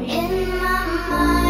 Promise my I'm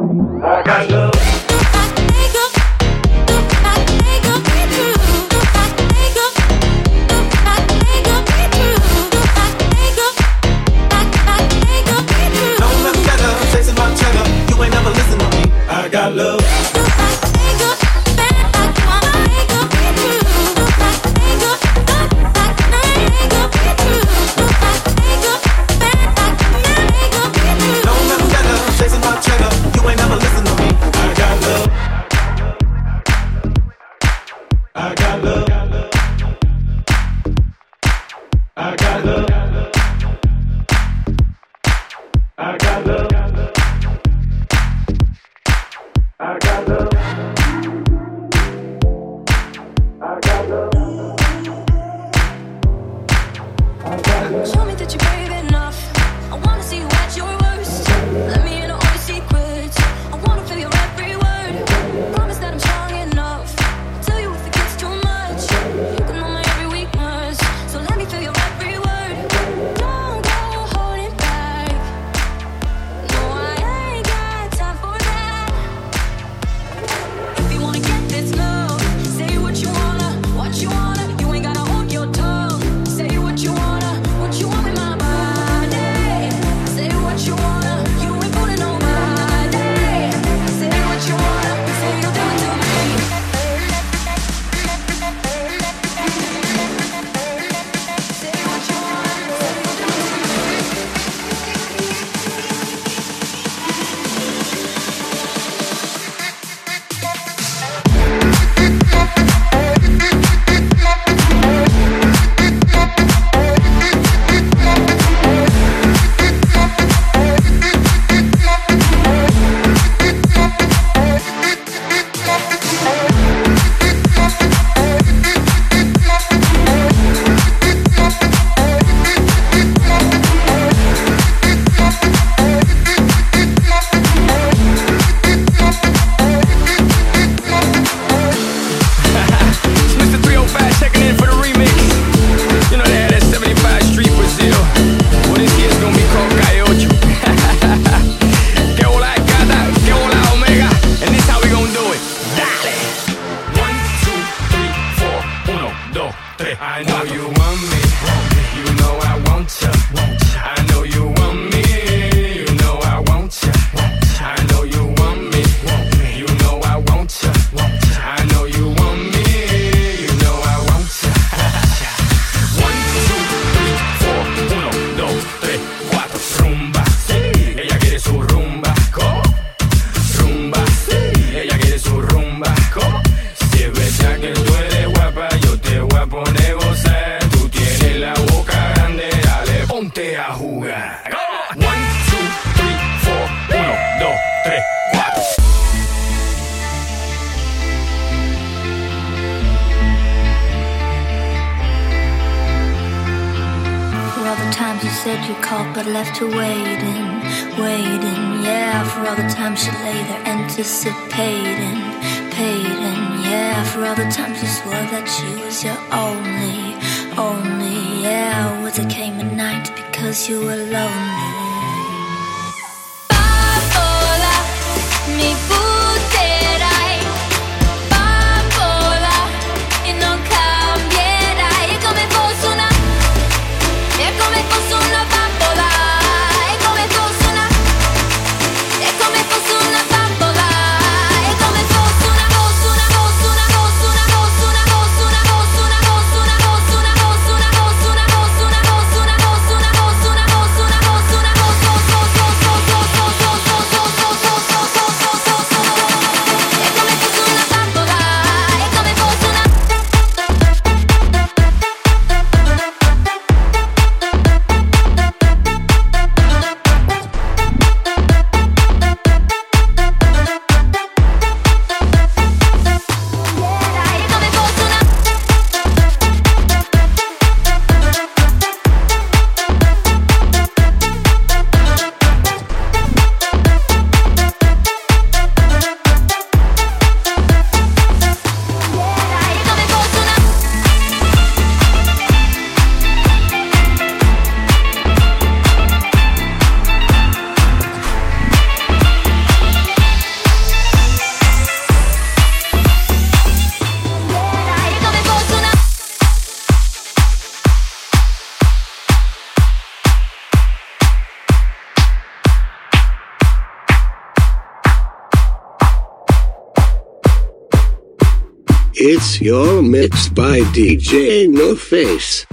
strong got I'll mixed by DJ No Face.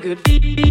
good.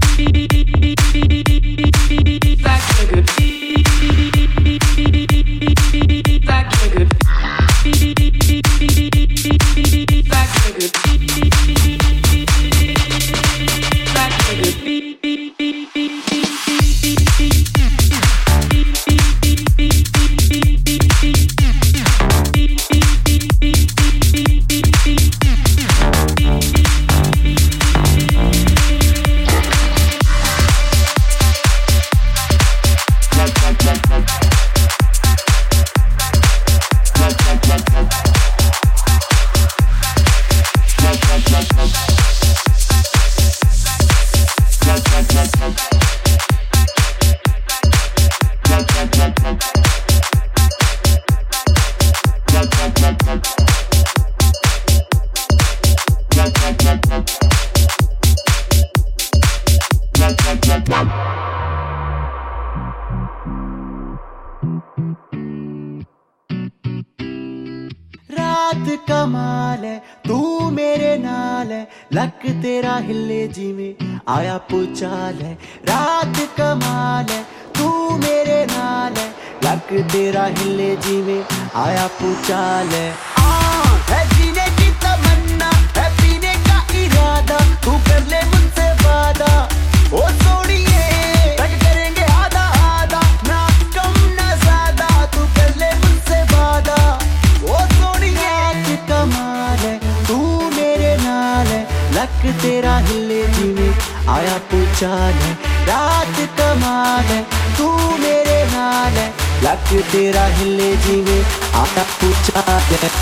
पूछा है, रात कमाल है, तू मेरे नाल है लक तेरा हिले जीवे आता पूछा तेरे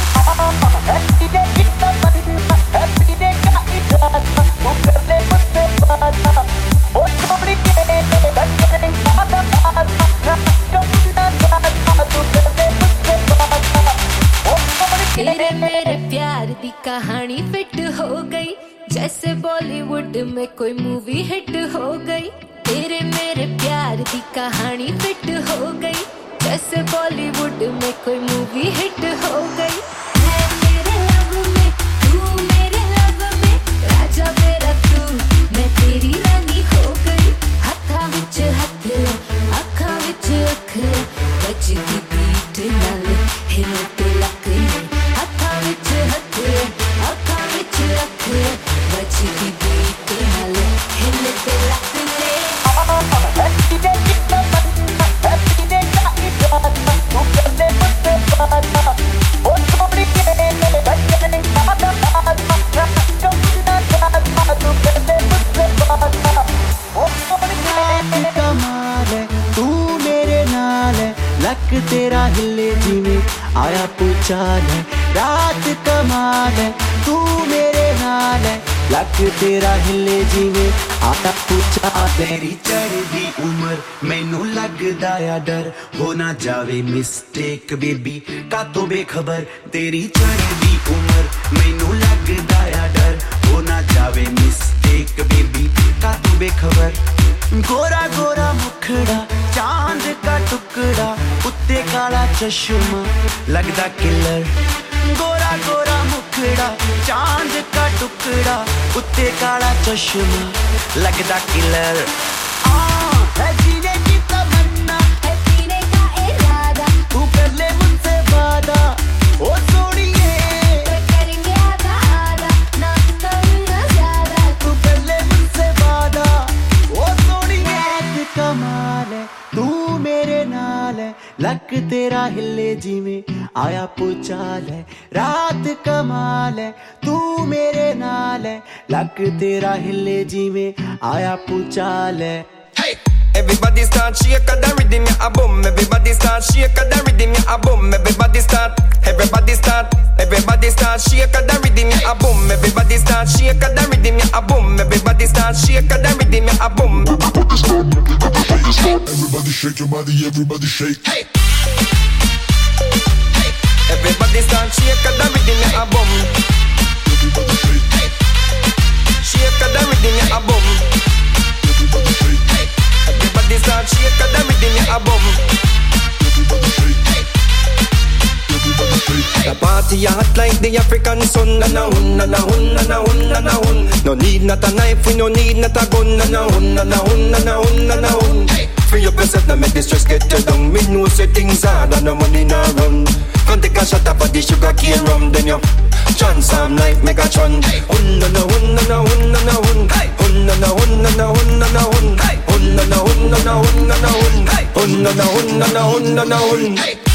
कहानी फिट हो गई, जैसे बॉलीवुड में कोई गोरा गोरा मुखड़ा, चाँद का टुकड़ा उत्ते काला चश्मा, लगदा किलर। गोरा गोरा मुखड़ा, चाँद का टुकड़ा उत्ते काला चश्मा, लगदा किलर। हिले जी में आया पुचाल है रात कमाल है तू मेरे नाल है लक तेरा हिले जी में आया पुचाल है Everybody start shake and the rhythm ya a boom. Everybody start shake and the rhythm ya a boom. Everybody start, everybody start, everybody start shake and the rhythm ya a boom. Everybody start shake and the rhythm ya a boom. Everybody start shake and the rhythm ya a boom. Everybody shake your body, everybody shake. Hey. Everybody start shake the rhythm, yeah, a. Everybody shake. Hey! The rhythm, yeah, a boom. Everybody. Hey! Start shake the rhythm, yeah, a shake. The party hot like the African sun Na na hun, na na hun, na na hun, na na hun No need not a knife, we no need not a gun Na na hun, na na hun, na na hun, na na hun Free up yourself, now make the stress get you down Me know say things hard and no money nah run Come take a shot up of the sugar cane rum Then you make a chun Hun, na na hun, na na hun, na na hun Hun, na na hun, na na hun, na na hun Hun, na na hun, na na hun, na na hun Hun, na na hun, na na hun, na na hun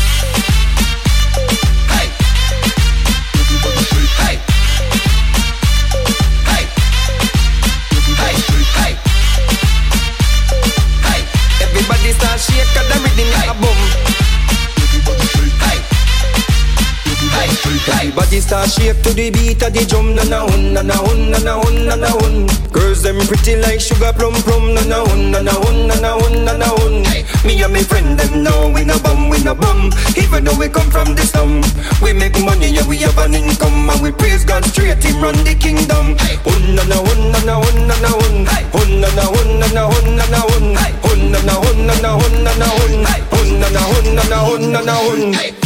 start shake to the beat of the drum. Na na hun, na na hun, na na hun, na na hun. Girls them pretty like sugar plum plum. Na na hun, na na hun, na na hun, na na hun. Me and my friend them know we no bum, we no bum. Even though we come from the slum, we make money and we have an income and we praise God straight. Him run the kingdom. Hun na na hun, na na hun, na na hun. Hun na na hun, na na hun, na na hun. Hun na na hun, na na hun, na na hun. Hun na na hun, na na hun, na na hun.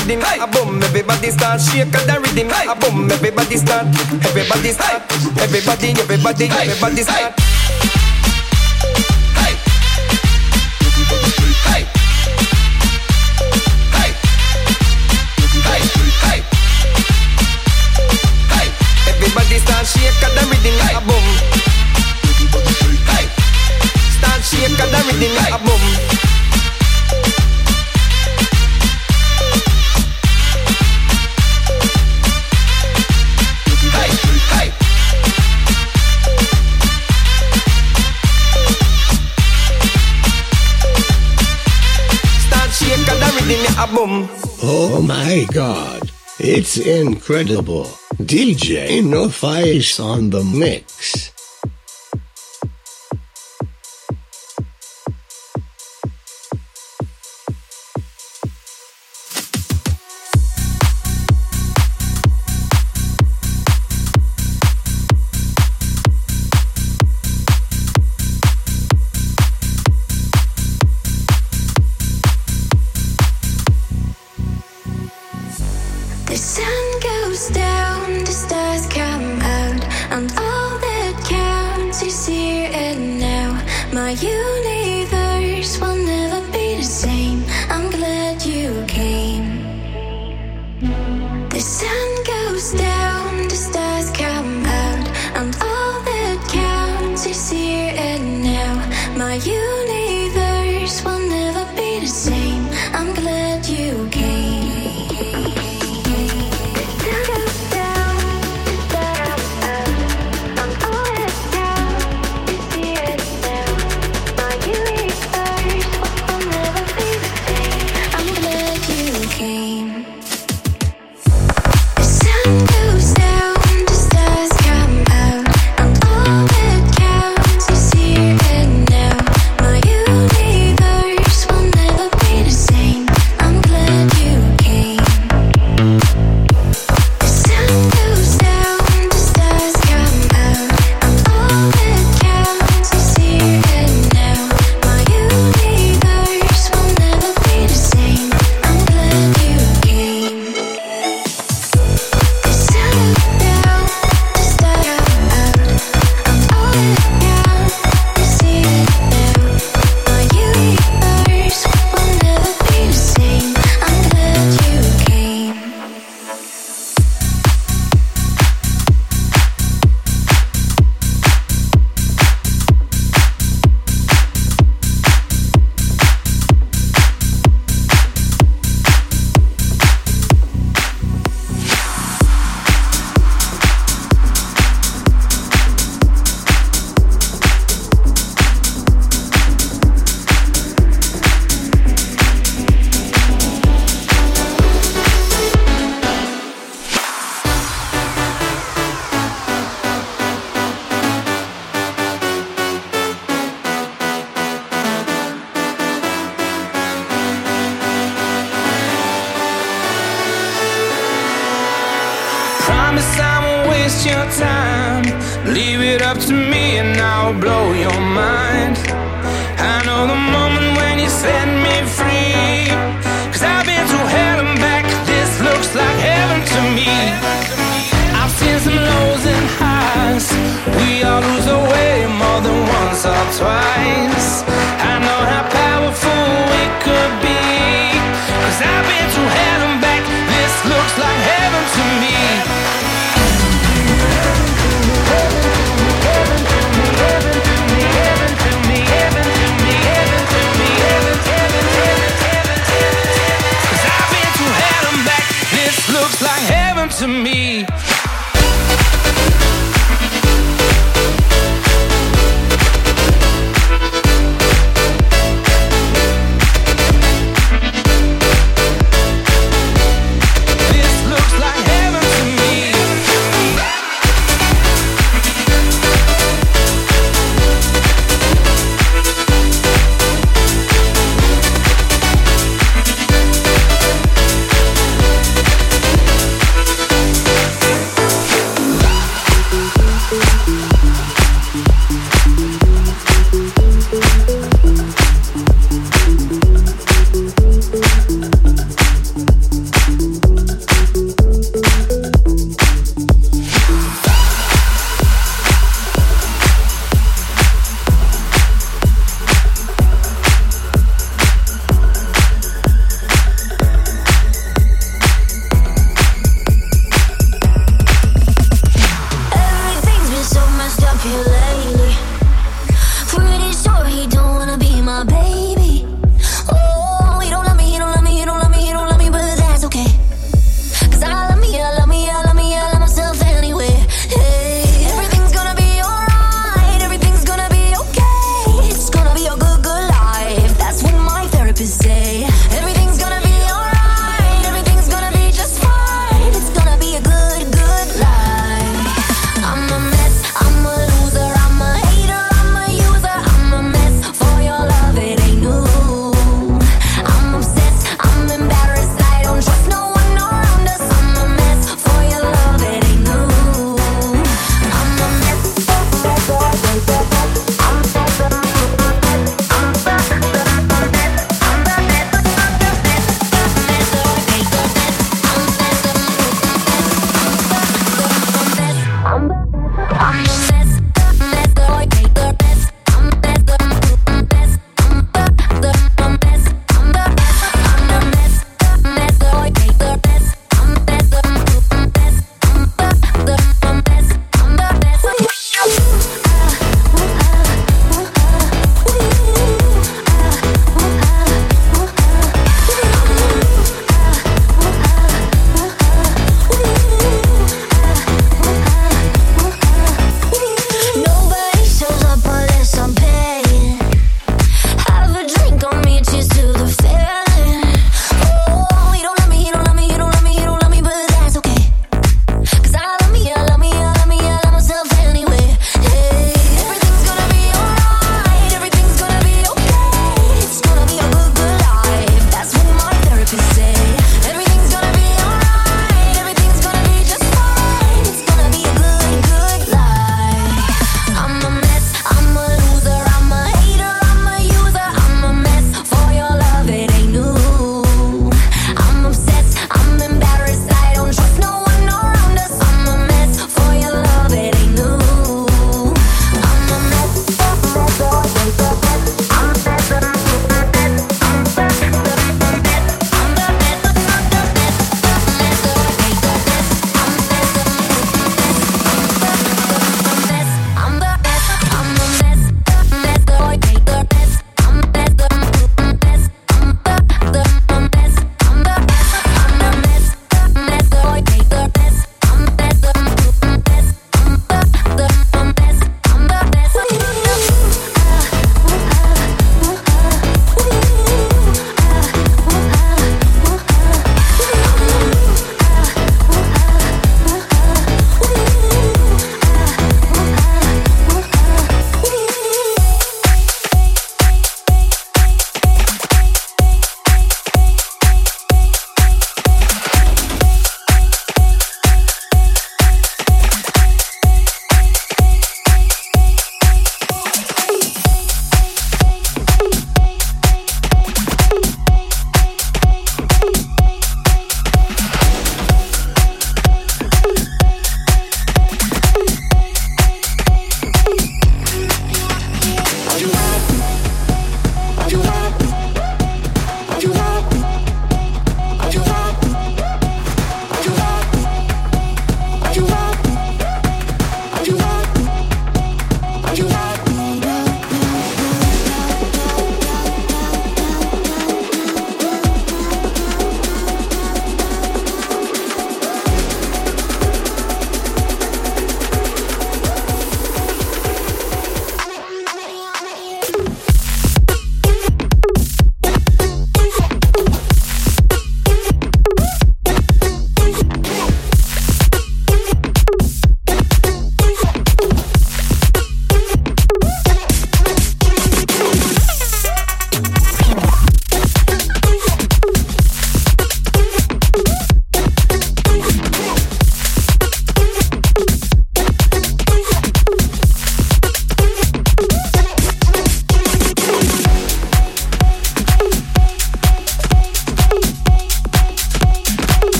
Rhythm like a boom. Everybody start shake the rhythm like a boom. Everybody start. Everybody start. Everybody, everybody, everybody start. God. It's incredible. DJ No Face on the mix.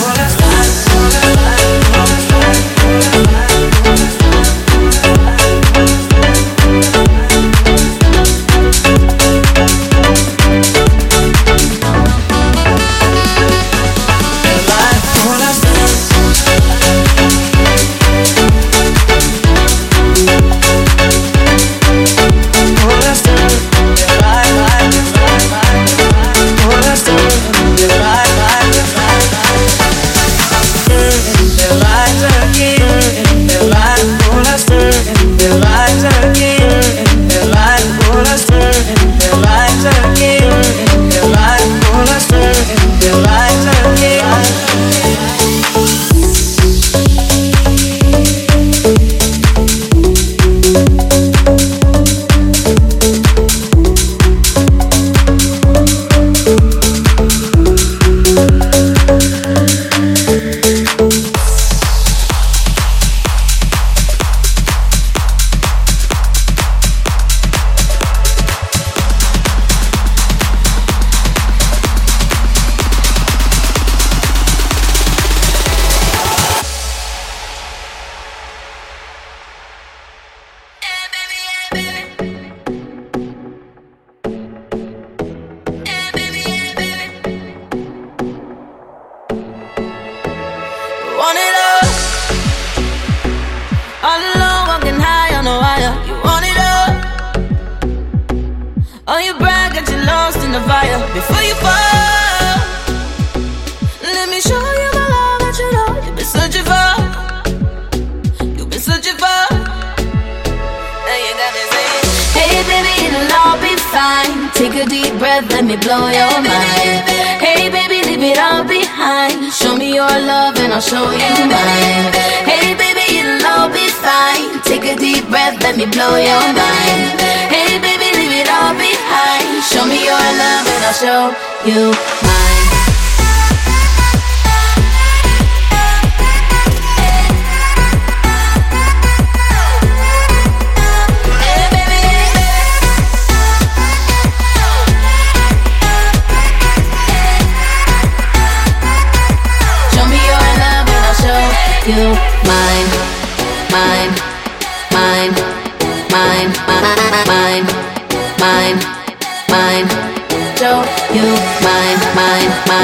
Por las horas. show you mine. Hey, baby, it'll all be fine. Take a deep breath, let me blow your mind. Hey, baby, leave it all behind. Show me your love and I'll show you mine.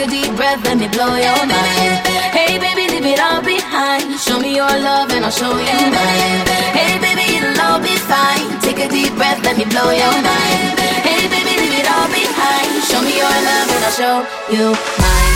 a deep breath, let me blow your mind. Hey baby, leave it all behind. Show me your love and I'll show you mine. Hey baby, it'll all be fine. Take a deep breath, let me blow your mind. Hey baby, leave it all behind. Show me your love and I'll show you mine.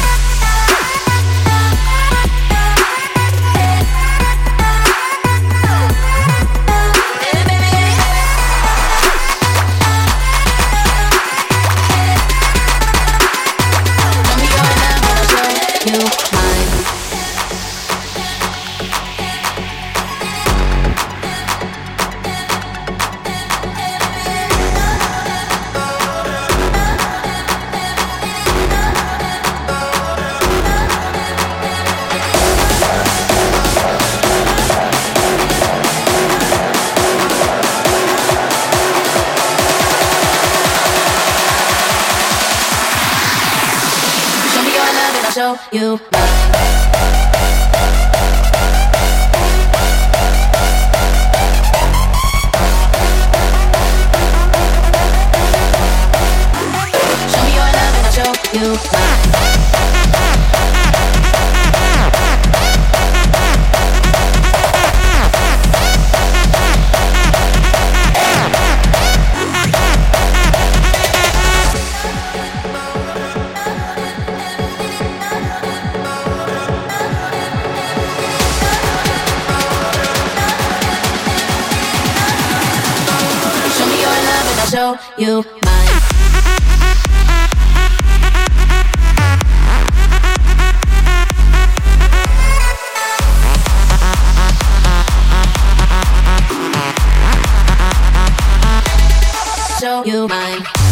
You You mine.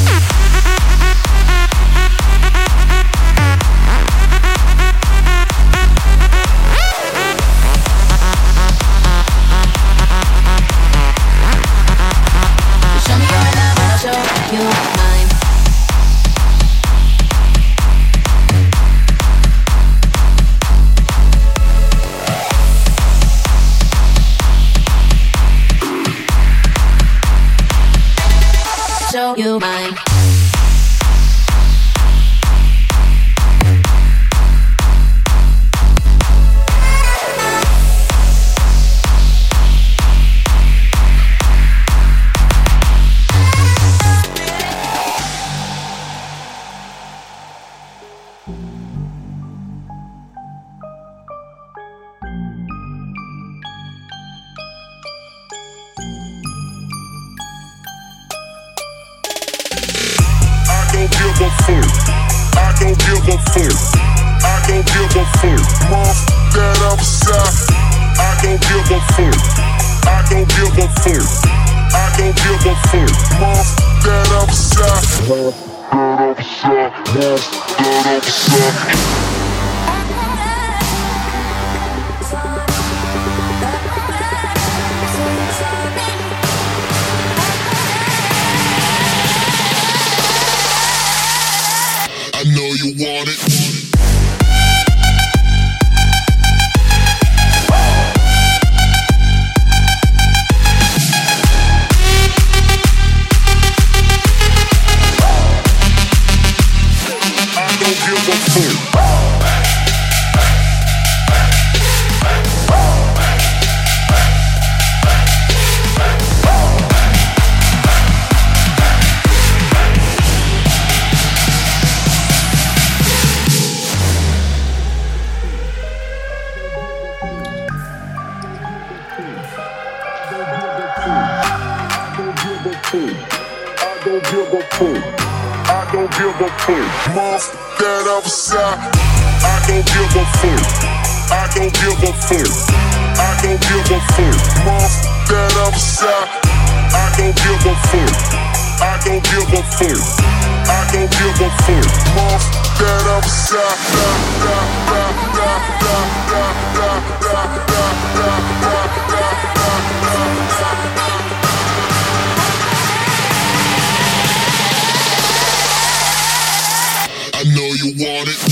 Fuck. Mom, dad, I'm. I don't give a fuck. I don't give a fuck. I don't give a fuck. Mom, dad, I'm. I don't give a fuck. I don't give a fuck. I don't give a fuck. Da, da, da, da. you want it.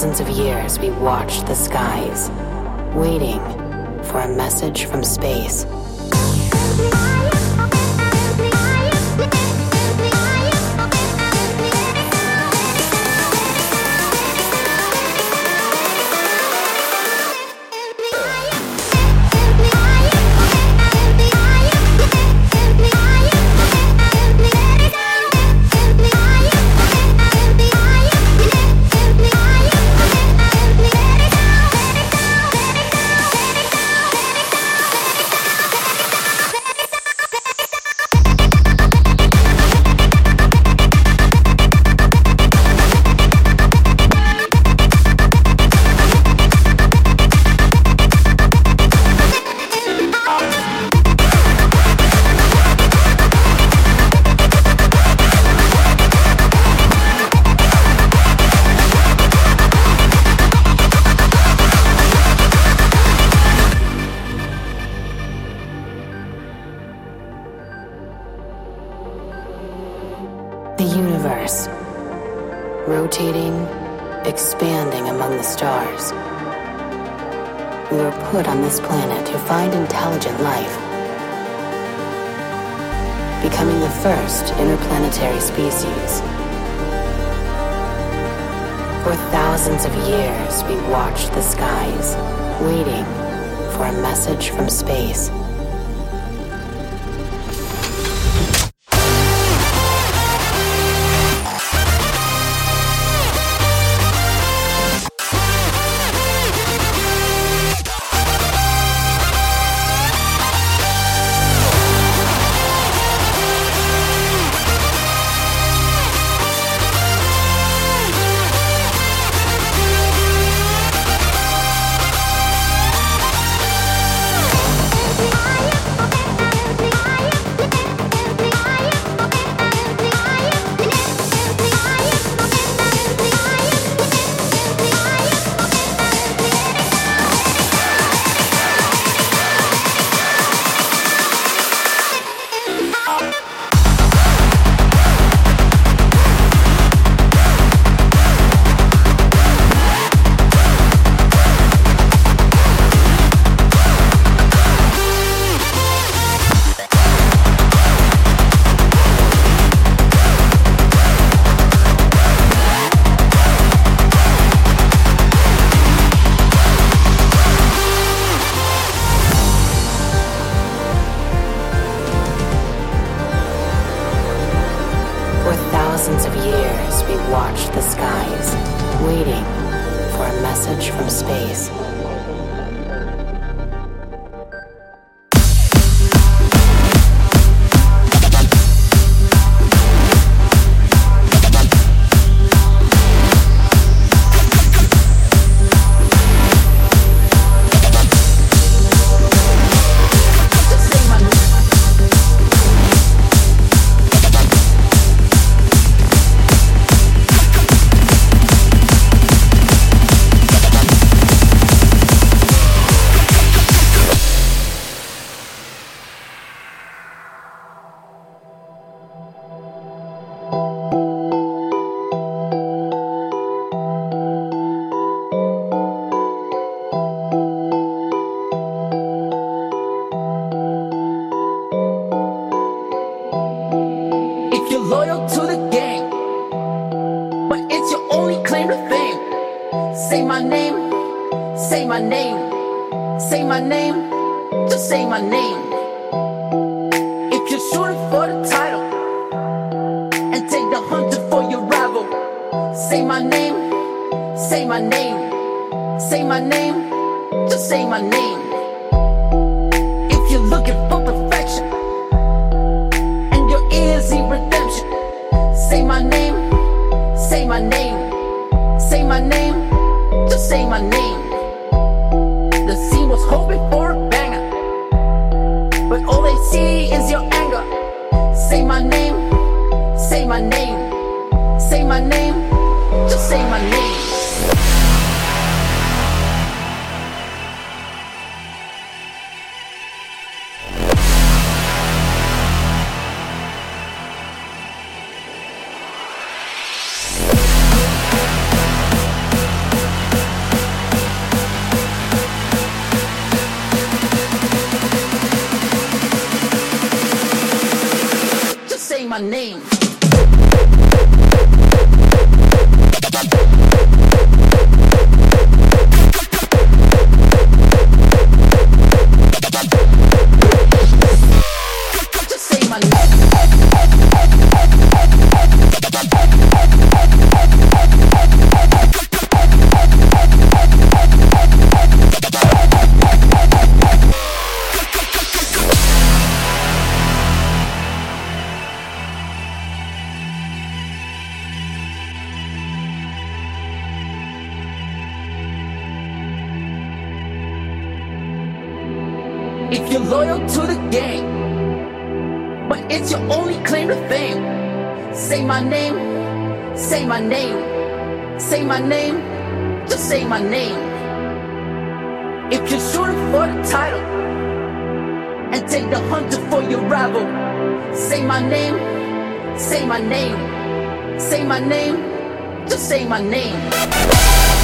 thousands of years, we watched the skies, waiting for a message from space. You're loyal to the game, but it's your only claim to fame, say my name, say my name, say my name, just say my name. If you're shooting for the title and take the hunter for your rival, say my name, say my name, say my name, just say my name.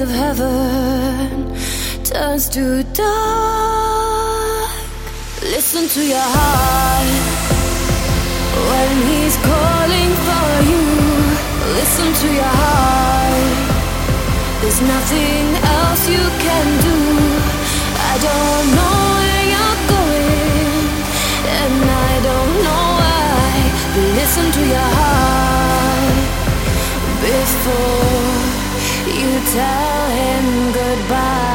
of heaven turns to dark. Listen to your heart when he's calling for you. Listen to your heart. There's nothing else you can do. I don't know where you're going, and I don't know why. Listen to your heart before tell him goodbye.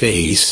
face